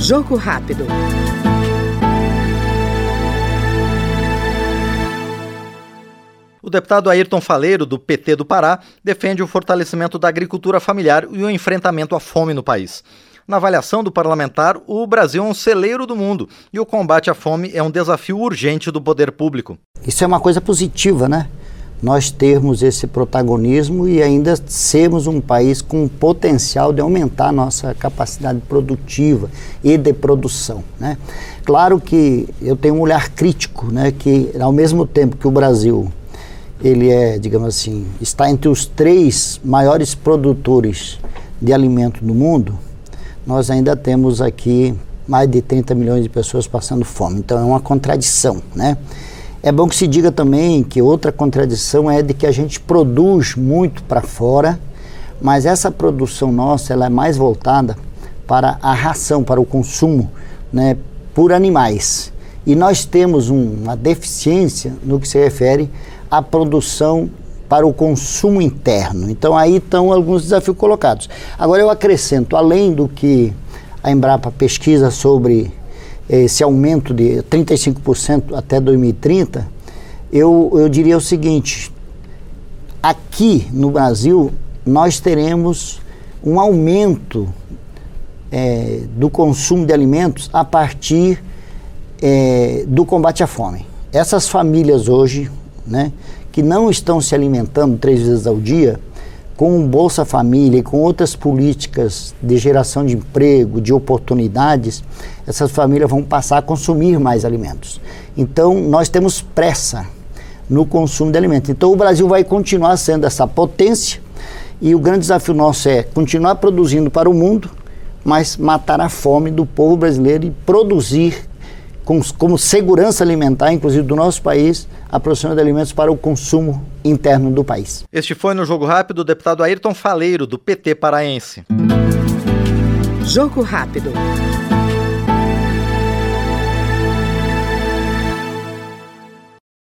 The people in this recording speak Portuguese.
Jogo rápido. O deputado Ayrton Faleiro, do PT do Pará, defende o fortalecimento da agricultura familiar e o enfrentamento à fome no país. Na avaliação do parlamentar, o Brasil é um celeiro do mundo e o combate à fome é um desafio urgente do poder público. Isso é uma coisa positiva, né? Nós termos esse protagonismo e ainda sermos um país com potencial de aumentar nossa capacidade produtiva e de produção, né? Claro que eu tenho um olhar crítico, né? Que ao mesmo tempo que o Brasil ele é, digamos assim, está entre os três maiores produtores de alimento do mundo, nós ainda temos aqui mais de 30 milhões de pessoas passando fome. Então é uma contradição, né? É bom que se diga também que outra contradição é de que a gente produz muito para fora, mas essa produção nossa ela é mais voltada para a ração, para o consumo, né, por animais. E nós temos um, uma deficiência no que se refere à produção para o consumo interno. Então aí estão alguns desafios colocados. Agora eu acrescento, além do que a Embrapa pesquisa sobre esse aumento de 35% até 2030, eu, eu diria o seguinte: aqui no Brasil nós teremos um aumento é, do consumo de alimentos a partir é, do combate à fome. Essas famílias hoje, né, que não estão se alimentando três vezes ao dia, com Bolsa Família e com outras políticas de geração de emprego, de oportunidades, essas famílias vão passar a consumir mais alimentos. Então, nós temos pressa no consumo de alimentos. Então, o Brasil vai continuar sendo essa potência e o grande desafio nosso é continuar produzindo para o mundo, mas matar a fome do povo brasileiro e produzir com, como segurança alimentar, inclusive do nosso país, a produção de alimentos para o consumo interno do país. Este foi no Jogo Rápido o deputado Ayrton Faleiro, do PT paraense. Jogo Rápido.